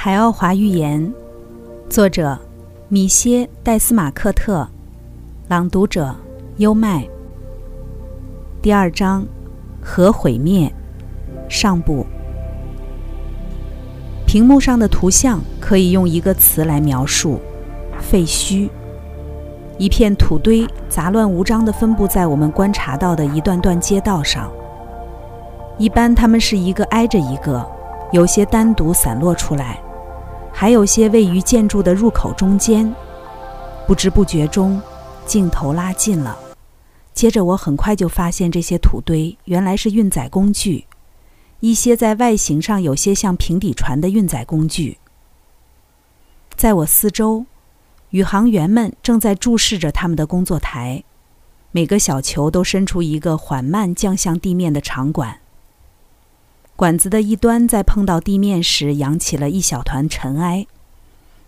海奥华寓言，作者米歇·戴斯马克特，朗读者优麦。第二章，核毁灭，上部。屏幕上的图像可以用一个词来描述：废墟。一片土堆杂乱无章地分布在我们观察到的一段段街道上。一般它们是一个挨着一个，有些单独散落出来。还有些位于建筑的入口中间，不知不觉中，镜头拉近了。接着，我很快就发现这些土堆原来是运载工具，一些在外形上有些像平底船的运载工具。在我四周，宇航员们正在注视着他们的工作台，每个小球都伸出一个缓慢降向地面的长管。管子的一端在碰到地面时扬起了一小团尘埃，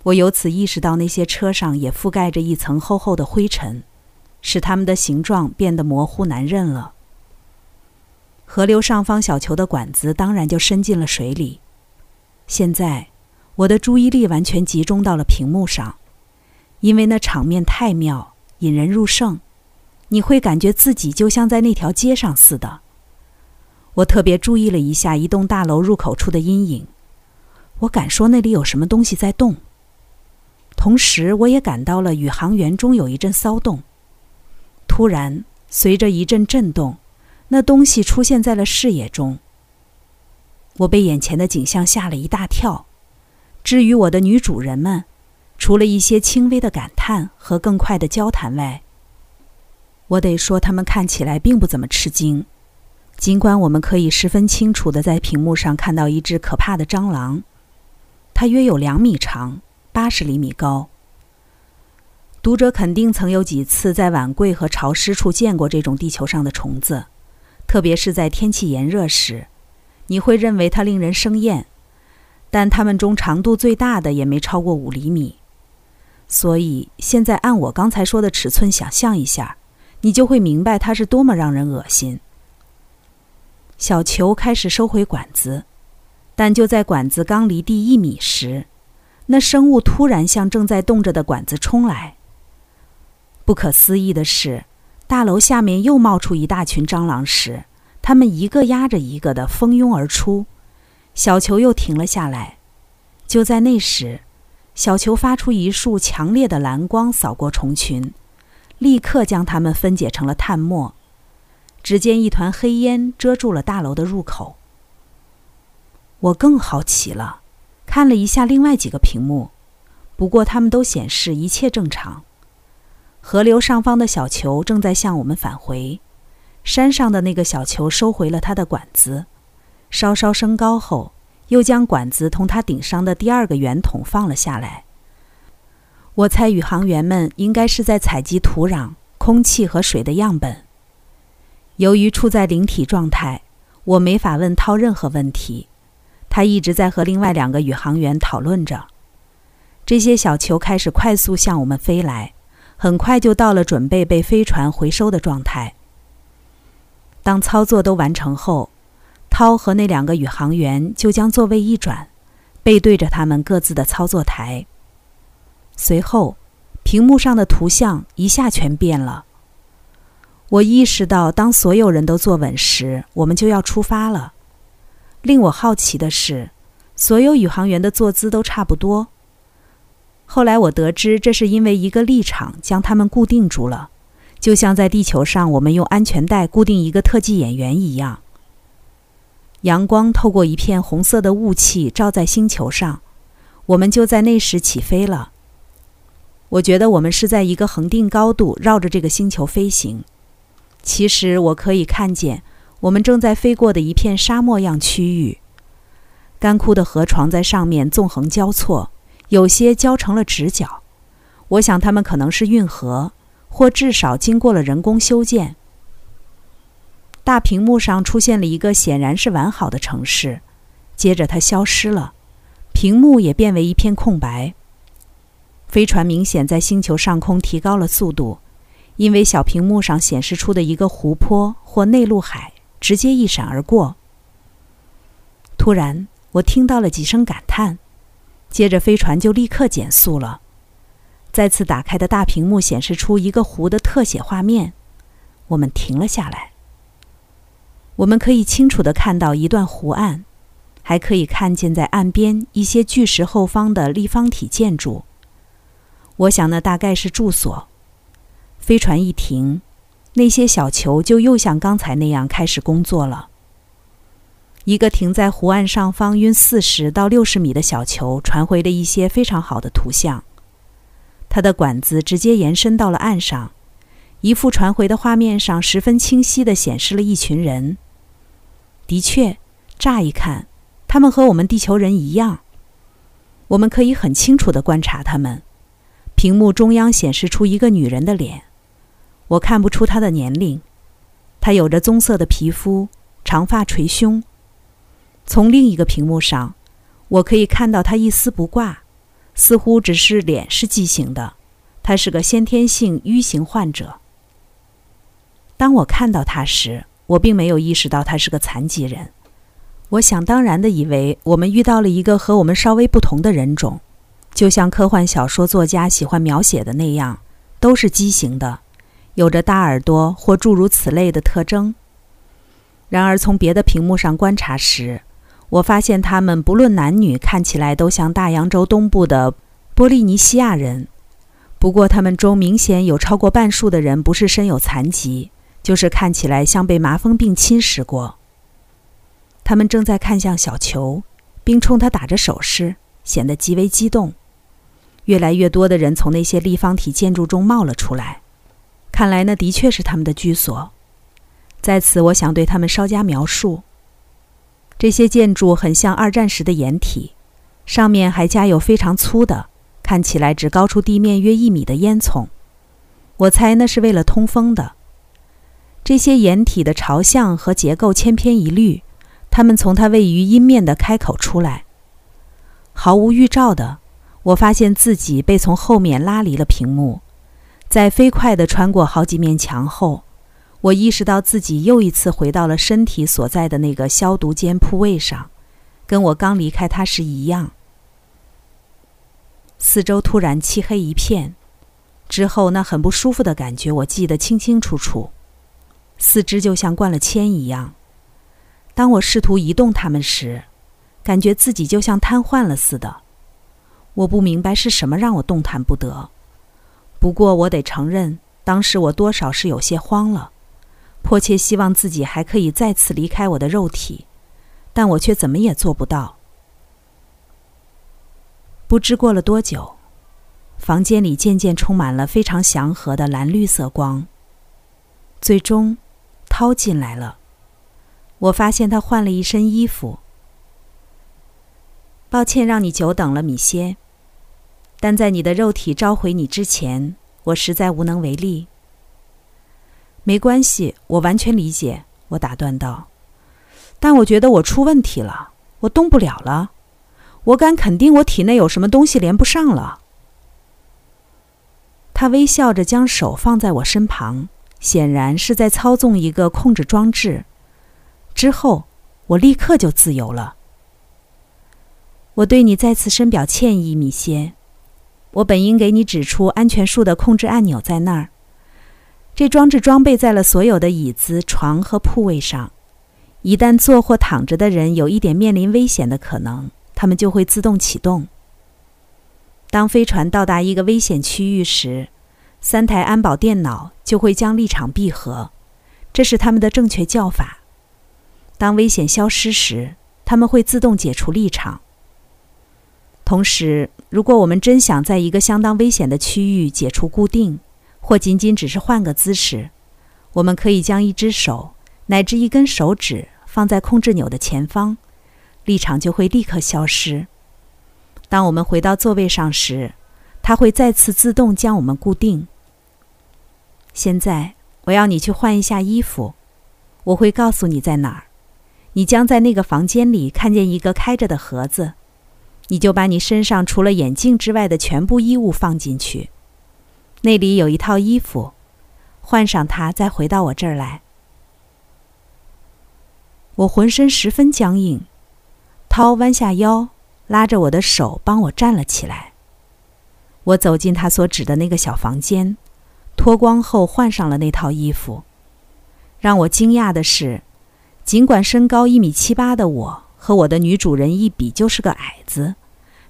我由此意识到那些车上也覆盖着一层厚厚的灰尘，使它们的形状变得模糊难认了。河流上方小球的管子当然就伸进了水里。现在，我的注意力完全集中到了屏幕上，因为那场面太妙，引人入胜，你会感觉自己就像在那条街上似的。我特别注意了一下一栋大楼入口处的阴影，我敢说那里有什么东西在动。同时，我也感到了宇航员中有一阵骚动。突然，随着一阵震动，那东西出现在了视野中。我被眼前的景象吓了一大跳。至于我的女主人们，除了一些轻微的感叹和更快的交谈外，我得说他们看起来并不怎么吃惊。尽管我们可以十分清楚地在屏幕上看到一只可怕的蟑螂，它约有两米长，八十厘米高。读者肯定曾有几次在碗柜和潮湿处见过这种地球上的虫子，特别是在天气炎热时，你会认为它令人生厌。但它们中长度最大的也没超过五厘米，所以现在按我刚才说的尺寸想象一下，你就会明白它是多么让人恶心。小球开始收回管子，但就在管子刚离地一米时，那生物突然向正在动着的管子冲来。不可思议的是，大楼下面又冒出一大群蟑螂时，它们一个压着一个的蜂拥而出。小球又停了下来。就在那时，小球发出一束强烈的蓝光，扫过虫群，立刻将它们分解成了碳末。只见一团黑烟遮住了大楼的入口。我更好奇了，看了一下另外几个屏幕，不过他们都显示一切正常。河流上方的小球正在向我们返回，山上的那个小球收回了它的管子，稍稍升高后，又将管子同它顶上的第二个圆筒放了下来。我猜宇航员们应该是在采集土壤、空气和水的样本。由于处在灵体状态，我没法问涛任何问题。他一直在和另外两个宇航员讨论着。这些小球开始快速向我们飞来，很快就到了准备被飞船回收的状态。当操作都完成后，涛和那两个宇航员就将座位一转，背对着他们各自的操作台。随后，屏幕上的图像一下全变了。我意识到，当所有人都坐稳时，我们就要出发了。令我好奇的是，所有宇航员的坐姿都差不多。后来我得知，这是因为一个立场将他们固定住了，就像在地球上我们用安全带固定一个特技演员一样。阳光透过一片红色的雾气照在星球上，我们就在那时起飞了。我觉得我们是在一个恒定高度绕着这个星球飞行。其实我可以看见，我们正在飞过的一片沙漠样区域，干枯的河床在上面纵横交错，有些交成了直角。我想它们可能是运河，或至少经过了人工修建。大屏幕上出现了一个显然是完好的城市，接着它消失了，屏幕也变为一片空白。飞船明显在星球上空提高了速度。因为小屏幕上显示出的一个湖泊或内陆海直接一闪而过。突然，我听到了几声感叹，接着飞船就立刻减速了。再次打开的大屏幕显示出一个湖的特写画面，我们停了下来。我们可以清楚地看到一段湖岸，还可以看见在岸边一些巨石后方的立方体建筑。我想那大概是住所。飞船一停，那些小球就又像刚才那样开始工作了。一个停在湖岸上方约四十到六十米的小球传回了一些非常好的图像。它的管子直接延伸到了岸上，一幅传回的画面上十分清晰地显示了一群人。的确，乍一看，他们和我们地球人一样。我们可以很清楚地观察他们。屏幕中央显示出一个女人的脸，我看不出他的年龄。他有着棕色的皮肤，长发垂胸。从另一个屏幕上，我可以看到他一丝不挂。似乎只是脸是畸形的，他是个先天性愚型患者。当我看到他时，我并没有意识到他是个残疾人。我想当然的以为我们遇到了一个和我们稍微不同的人种，就像科幻小说作家喜欢描写的那样，都是畸形的，有着大耳朵或诸如此类的特征。然而从别的屏幕上观察时，我发现他们不论男女，看起来都像大洋洲东部的波利尼西亚人。不过，他们中明显有超过半数的人不是身有残疾，就是看起来像被麻风病侵蚀过。他们正在看向小球，并冲他打着手势，显得极为激动。越来越多的人从那些立方体建筑中冒了出来，看来那的确是他们的居所。在此，我想对他们稍加描述。这些建筑很像二战时的掩体，上面还加有非常粗的、看起来只高出地面约一米的烟囱。我猜那是为了通风的。这些掩体的朝向和结构千篇一律，它们从它位于阴面的开口出来。毫无预兆的，我发现自己被从后面拉离了屏幕，在飞快地穿过好几面墙后。我意识到自己又一次回到了身体所在的那个消毒间铺位上，跟我刚离开它时一样。四周突然漆黑一片，之后那很不舒服的感觉我记得清清楚楚，四肢就像灌了铅一样。当我试图移动它们时，感觉自己就像瘫痪了似的。我不明白是什么让我动弹不得，不过我得承认，当时我多少是有些慌了。迫切希望自己还可以再次离开我的肉体，但我却怎么也做不到。不知过了多久，房间里渐渐充满了非常祥和的蓝绿色光。最终，涛进来了。我发现他换了一身衣服。抱歉让你久等了，米歇。但在你的肉体召回你之前，我实在无能为力。没关系，我完全理解。我打断道：“但我觉得我出问题了，我动不了了。我敢肯定，我体内有什么东西连不上了。”他微笑着将手放在我身旁，显然是在操纵一个控制装置。之后，我立刻就自由了。我对你再次深表歉意，米歇。我本应给你指出安全树的控制按钮在那儿。这装置装备在了所有的椅子、床和铺位上。一旦坐或躺着的人有一点面临危险的可能，他们就会自动启动。当飞船到达一个危险区域时，三台安保电脑就会将立场闭合，这是他们的正确叫法。当危险消失时，他们会自动解除立场。同时，如果我们真想在一个相当危险的区域解除固定，或仅仅只是换个姿势，我们可以将一只手乃至一根手指放在控制钮的前方，立场就会立刻消失。当我们回到座位上时，它会再次自动将我们固定。现在我要你去换一下衣服，我会告诉你在哪儿。你将在那个房间里看见一个开着的盒子，你就把你身上除了眼镜之外的全部衣物放进去。那里有一套衣服，换上它，再回到我这儿来。我浑身十分僵硬。涛弯下腰，拉着我的手帮我站了起来。我走进他所指的那个小房间，脱光后换上了那套衣服。让我惊讶的是，尽管身高一米七八的我和我的女主人一比就是个矮子，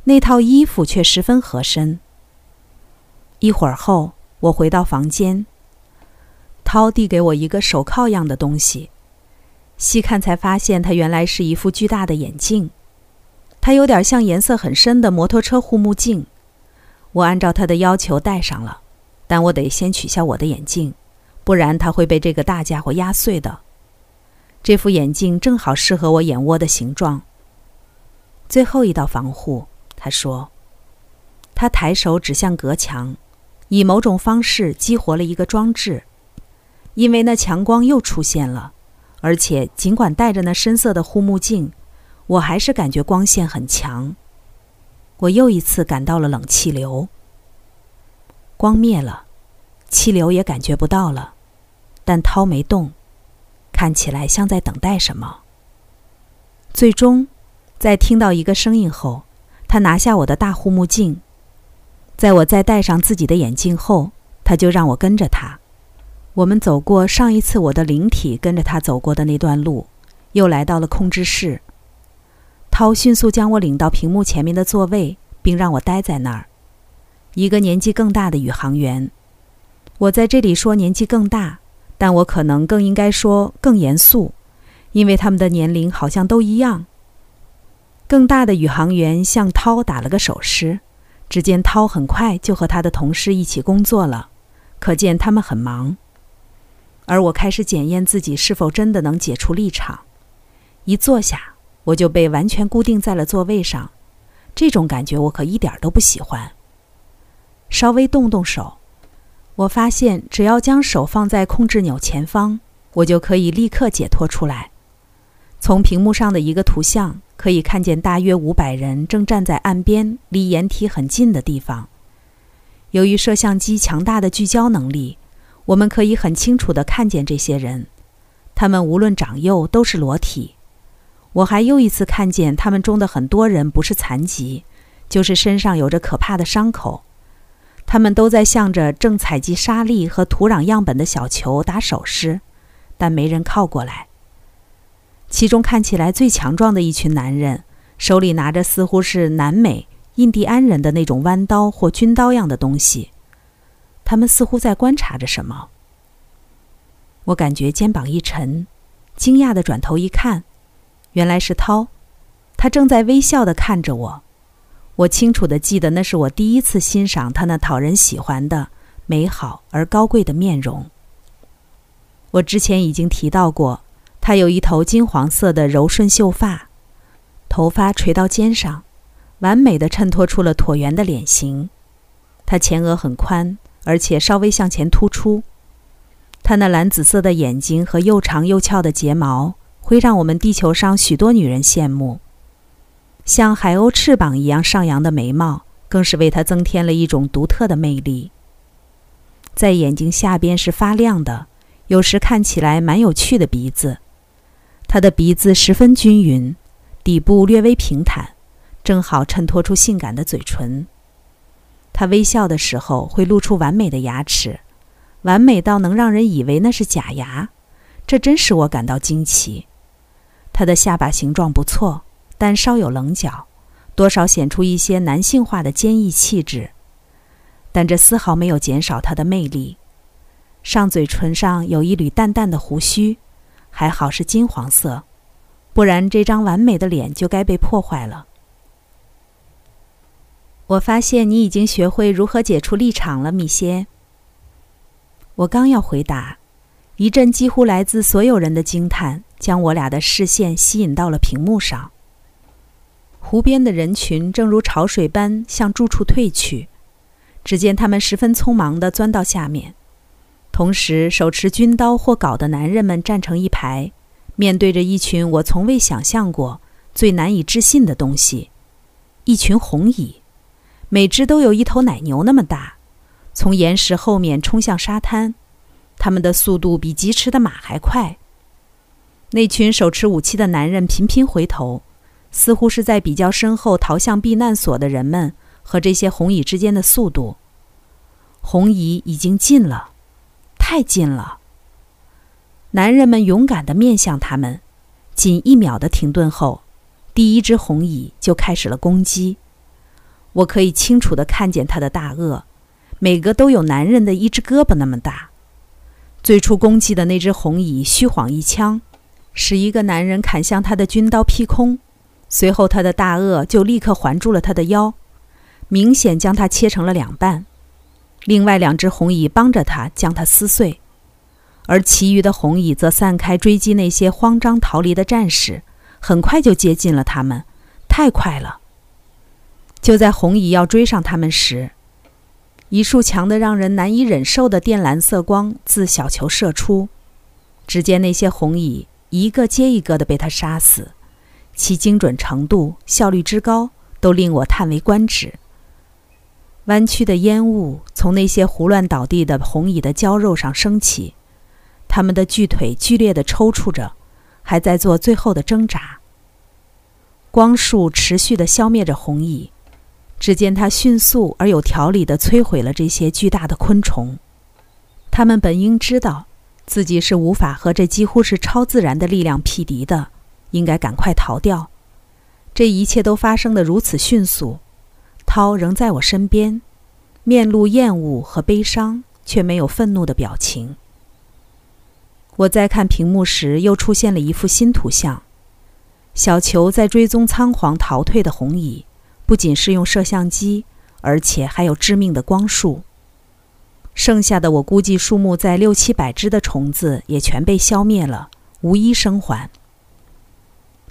那套衣服却十分合身。一会儿后，我回到房间，涛递给我一个手铐样的东西，细看才发现它原来是一副巨大的眼镜。它有点像颜色很深的摩托车护目镜，我按照他的要求戴上了，但我得先取下我的眼镜，不然它会被这个大家伙压碎的。这副眼镜正好适合我眼窝的形状。最后一道防护，他说。他抬手指向隔墙，以某种方式激活了一个装置，因为那强光又出现了，而且尽管戴着那深色的护目镜。我还是感觉光线很强。我又一次感到了冷气流。光灭了，气流也感觉不到了，但涛没动，看起来像在等待什么。最终，在听到一个声音后，他拿下我的大护目镜。在我再戴上自己的眼镜后，他就让我跟着他。我们走过上一次我的灵体跟着他走过的那段路，又来到了控制室。涛迅速将我领到屏幕前面的座位，并让我待在那儿。一个年纪更大的宇航员，我在这里说年纪更大，但我可能更应该说更严肃，因为他们的年龄好像都一样。更大的宇航员向涛打了个手势，只见涛很快就和他的同事一起工作了，可见他们很忙。而我开始检验自己是否真的能解除立场。一坐下。我就被完全固定在了座位上，这种感觉我可一点都不喜欢。稍微动动手，我发现只要将手放在控制钮前方，我就可以立刻解脱出来。从屏幕上的一个图像可以看见，大约五百人正站在岸边，离掩体很近的地方。由于摄像机强大的聚焦能力，我们可以很清楚地看见这些人，他们无论长幼都是裸体。我还又一次看见他们中的很多人不是残疾，就是身上有着可怕的伤口。他们都在向着正采集沙粒和土壤样本的小球打手势，但没人靠过来。其中看起来最强壮的一群男人，手里拿着似乎是南美印第安人的那种弯刀或军刀样的东西，他们似乎在观察着什么。我感觉肩膀一沉，惊讶地转头一看。原来是涛，他正在微笑地看着我。我清楚地记得，那是我第一次欣赏他那讨人喜欢的、美好而高贵的面容。我之前已经提到过，她有一头金黄色的柔顺秀发，头发垂到肩上，完美的衬托出了椭圆的脸型。她前额很宽，而且稍微向前突出。她那蓝紫色的眼睛和又长又翘的睫毛。会让我们地球上许多女人羡慕，像海鸥翅膀一样上扬的眉毛，更是为她增添了一种独特的魅力。在眼睛下边是发亮的，有时看起来蛮有趣的鼻子。他的鼻子十分均匀，底部略微平坦，正好衬托出性感的嘴唇。他微笑的时候会露出完美的牙齿，完美到能让人以为那是假牙，这真使我感到惊奇。他的下巴形状不错，但稍有棱角，多少显出一些男性化的坚毅气质，但这丝毫没有减少他的魅力。上嘴唇上有一缕淡淡的胡须，还好是金黄色，不然这张完美的脸就该被破坏了。我发现你已经学会如何解除立场了，米歇。我刚要回答。一阵几乎来自所有人的惊叹，将我俩的视线吸引到了屏幕上。湖边的人群正如潮水般向住处退去，只见他们十分匆忙地钻到下面，同时手持军刀或镐的男人们站成一排，面对着一群我从未想象过、最难以置信的东西——一群红蚁，每只都有一头奶牛那么大，从岩石后面冲向沙滩。他们的速度比疾驰的马还快。那群手持武器的男人频频回头，似乎是在比较身后逃向避难所的人们和这些红蚁之间的速度。红蚁已经近了，太近了。男人们勇敢地面向他们，仅一秒的停顿后，第一只红蚁就开始了攻击。我可以清楚地看见它的大颚，每个都有男人的一只胳膊那么大。最初攻击的那只红蚁虚晃一枪，使一个男人砍向他的军刀劈空，随后他的大颚就立刻环住了他的腰，明显将他切成了两半。另外两只红蚁帮着他将他撕碎，而其余的红蚁则散开追击那些慌张逃离的战士，很快就接近了他们，太快了。就在红蚁要追上他们时，一束强的让人难以忍受的靛蓝色光自小球射出，只见那些红蚁一个接一个的被他杀死，其精准程度、效率之高都令我叹为观止。弯曲的烟雾从那些胡乱倒地的红蚁的焦肉上升起，它们的巨腿剧烈地抽搐着，还在做最后的挣扎。光束持续地消灭着红蚁。只见它迅速而有条理地摧毁了这些巨大的昆虫。它们本应知道自己是无法和这几乎是超自然的力量匹敌的，应该赶快逃掉。这一切都发生得如此迅速。涛仍在我身边，面露厌恶和悲伤，却没有愤怒的表情。我在看屏幕时，又出现了一幅新图像：小球在追踪仓皇逃退的红蚁。不仅是用摄像机，而且还有致命的光束。剩下的我估计数目在六七百只的虫子也全被消灭了，无一生还。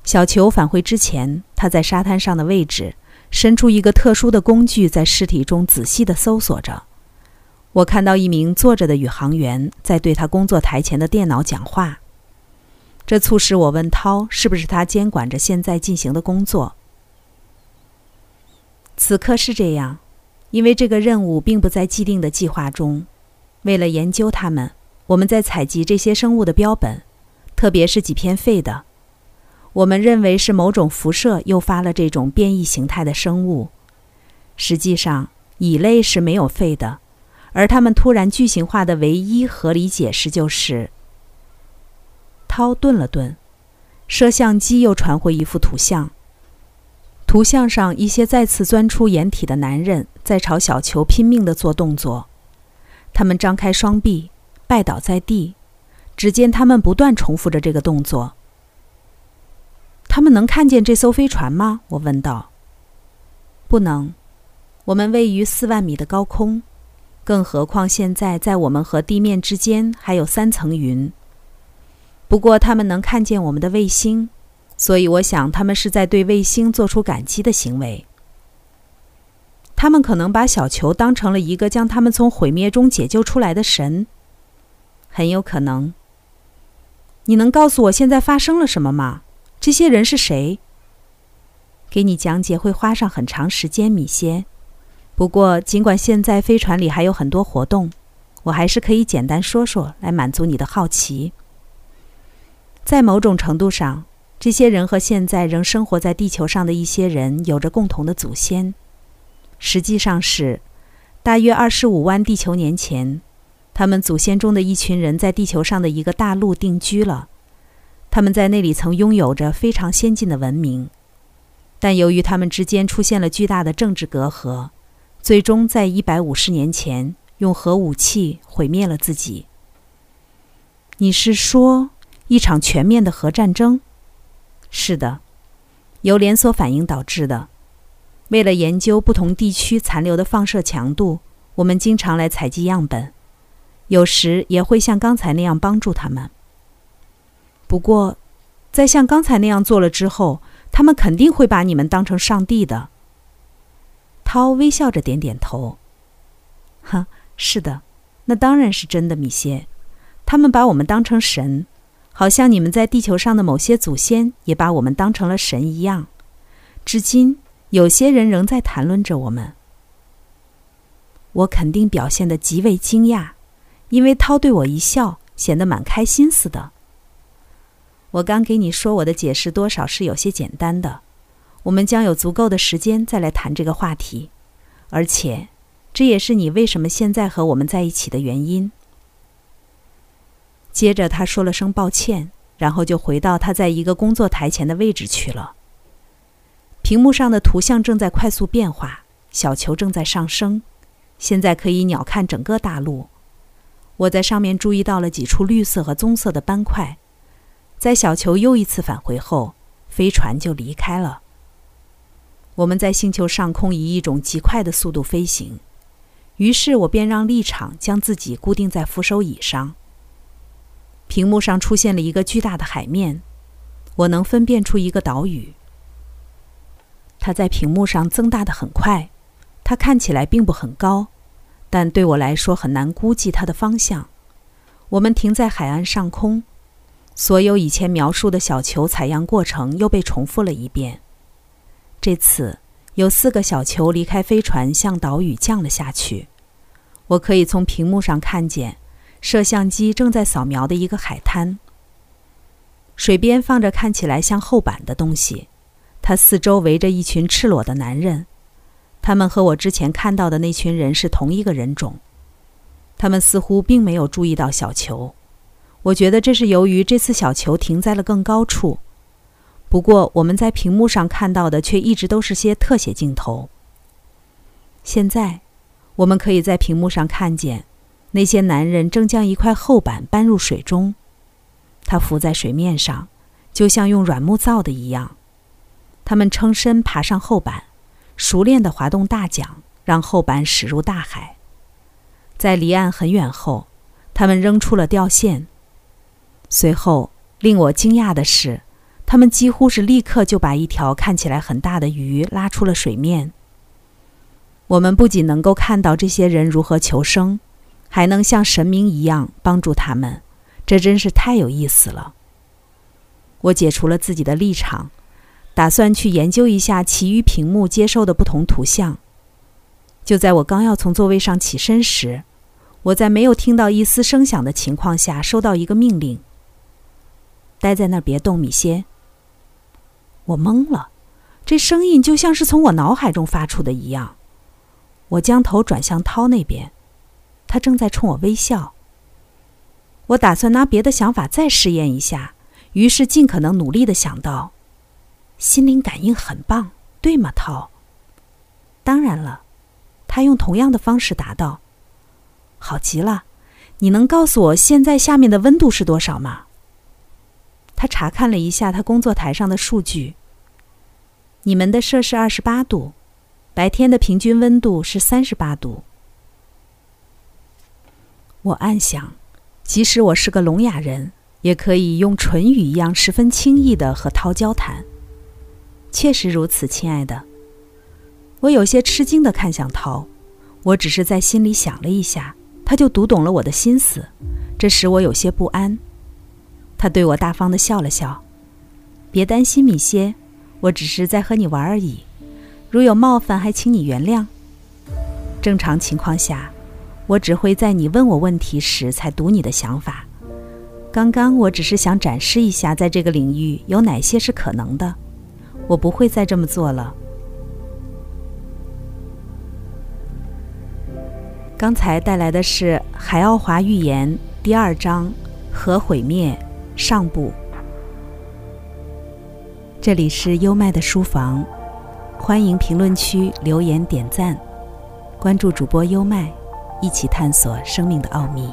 小球返回之前，他在沙滩上的位置伸出一个特殊的工具，在尸体中仔细地搜索着。我看到一名坐着的宇航员在对他工作台前的电脑讲话，这促使我问涛是不是他监管着现在进行的工作。此刻是这样，因为这个任务并不在既定的计划中。为了研究他们，我们在采集这些生物的标本，特别是几片肺的。我们认为是某种辐射诱发了这种变异形态的生物。实际上，蚁类是没有肺的，而它们突然巨型化的唯一合理解释就是……涛顿了顿，摄像机又传回一幅图像。图像上，一些再次钻出掩体的男人在朝小球拼命地做动作，他们张开双臂，拜倒在地。只见他们不断重复着这个动作。他们能看见这艘飞船吗？我问道。不能，我们位于四万米的高空，更何况现在在我们和地面之间还有三层云。不过，他们能看见我们的卫星。所以，我想他们是在对卫星做出感激的行为。他们可能把小球当成了一个将他们从毁灭中解救出来的神。很有可能。你能告诉我现在发生了什么吗？这些人是谁？给你讲解会花上很长时间，米歇。不过，尽管现在飞船里还有很多活动，我还是可以简单说说，来满足你的好奇。在某种程度上。这些人和现在仍生活在地球上的一些人有着共同的祖先，实际上是大约二十五万地球年前，他们祖先中的一群人在地球上的一个大陆定居了。他们在那里曾拥有着非常先进的文明，但由于他们之间出现了巨大的政治隔阂，最终在一百五十年前用核武器毁灭了自己。你是说一场全面的核战争？是的，由连锁反应导致的。为了研究不同地区残留的放射强度，我们经常来采集样本，有时也会像刚才那样帮助他们。不过，在像刚才那样做了之后，他们肯定会把你们当成上帝的。涛微笑着点点头。哼，是的，那当然是真的，米歇。他们把我们当成神。好像你们在地球上的某些祖先也把我们当成了神一样，至今有些人仍在谈论着我们。我肯定表现得极为惊讶，因为涛对我一笑，显得蛮开心似的。我刚给你说我的解释多少是有些简单的，我们将有足够的时间再来谈这个话题，而且，这也是你为什么现在和我们在一起的原因。接着，他说了声抱歉，然后就回到他在一个工作台前的位置去了。屏幕上的图像正在快速变化，小球正在上升，现在可以鸟瞰整个大陆。我在上面注意到了几处绿色和棕色的斑块。在小球又一次返回后，飞船就离开了。我们在星球上空以一种极快的速度飞行，于是我便让立场将自己固定在扶手椅上。屏幕上出现了一个巨大的海面，我能分辨出一个岛屿。它在屏幕上增大的很快，它看起来并不很高，但对我来说很难估计它的方向。我们停在海岸上空，所有以前描述的小球采样过程又被重复了一遍。这次有四个小球离开飞船，向岛屿降了下去。我可以从屏幕上看见，摄像机正在扫描的一个海滩。水边放着看起来像厚板的东西，它四周围着一群赤裸的男人。他们和我之前看到的那群人是同一个人种。他们似乎并没有注意到小球。我觉得这是由于这次小球停在了更高处。不过，我们在屏幕上看到的却一直都是些特写镜头。现在，我们可以在屏幕上看见，那些男人正将一块厚板搬入水中，它浮在水面上，就像用软木造的一样。他们撑身爬上厚板，熟练地滑动大桨，让厚板驶入大海。在离岸很远后，他们扔出了吊线。随后，令我惊讶的是。他们几乎是立刻就把一条看起来很大的鱼拉出了水面。我们不仅能够看到这些人如何求生，还能像神明一样帮助他们，这真是太有意思了。我解除了自己的立场，打算去研究一下其余屏幕接收的不同图像。就在我刚要从座位上起身时，我在没有听到一丝声响的情况下收到一个命令：“待在那儿，别动，米歇。”我懵了，这声音就像是从我脑海中发出的一样。我将头转向涛那边，他正在冲我微笑。我打算拿别的想法再试验一下，于是尽可能努力的想到：心灵感应很棒，对吗，涛？当然了，他用同样的方式答道：“好极了，你能告诉我现在下面的温度是多少吗？”他查看了一下他工作台上的数据。你们的摄氏二十八度，白天的平均温度是三十八度。我暗想，即使我是个聋哑人，也可以用唇语一样十分轻易的和涛交谈。确实如此，亲爱的。我有些吃惊的看向涛，我只是在心里想了一下，他就读懂了我的心思，这使我有些不安。他对我大方的笑了笑，别担心，米歇。我只是在和你玩而已，如有冒犯，还请你原谅。正常情况下，我只会在你问我问题时才读你的想法。刚刚我只是想展示一下，在这个领域有哪些是可能的。我不会再这么做了。刚才带来的是《海奥华预言》第二章《核毁灭》上部。这里是优麦的书房，欢迎评论区留言点赞，关注主播优麦，一起探索生命的奥秘。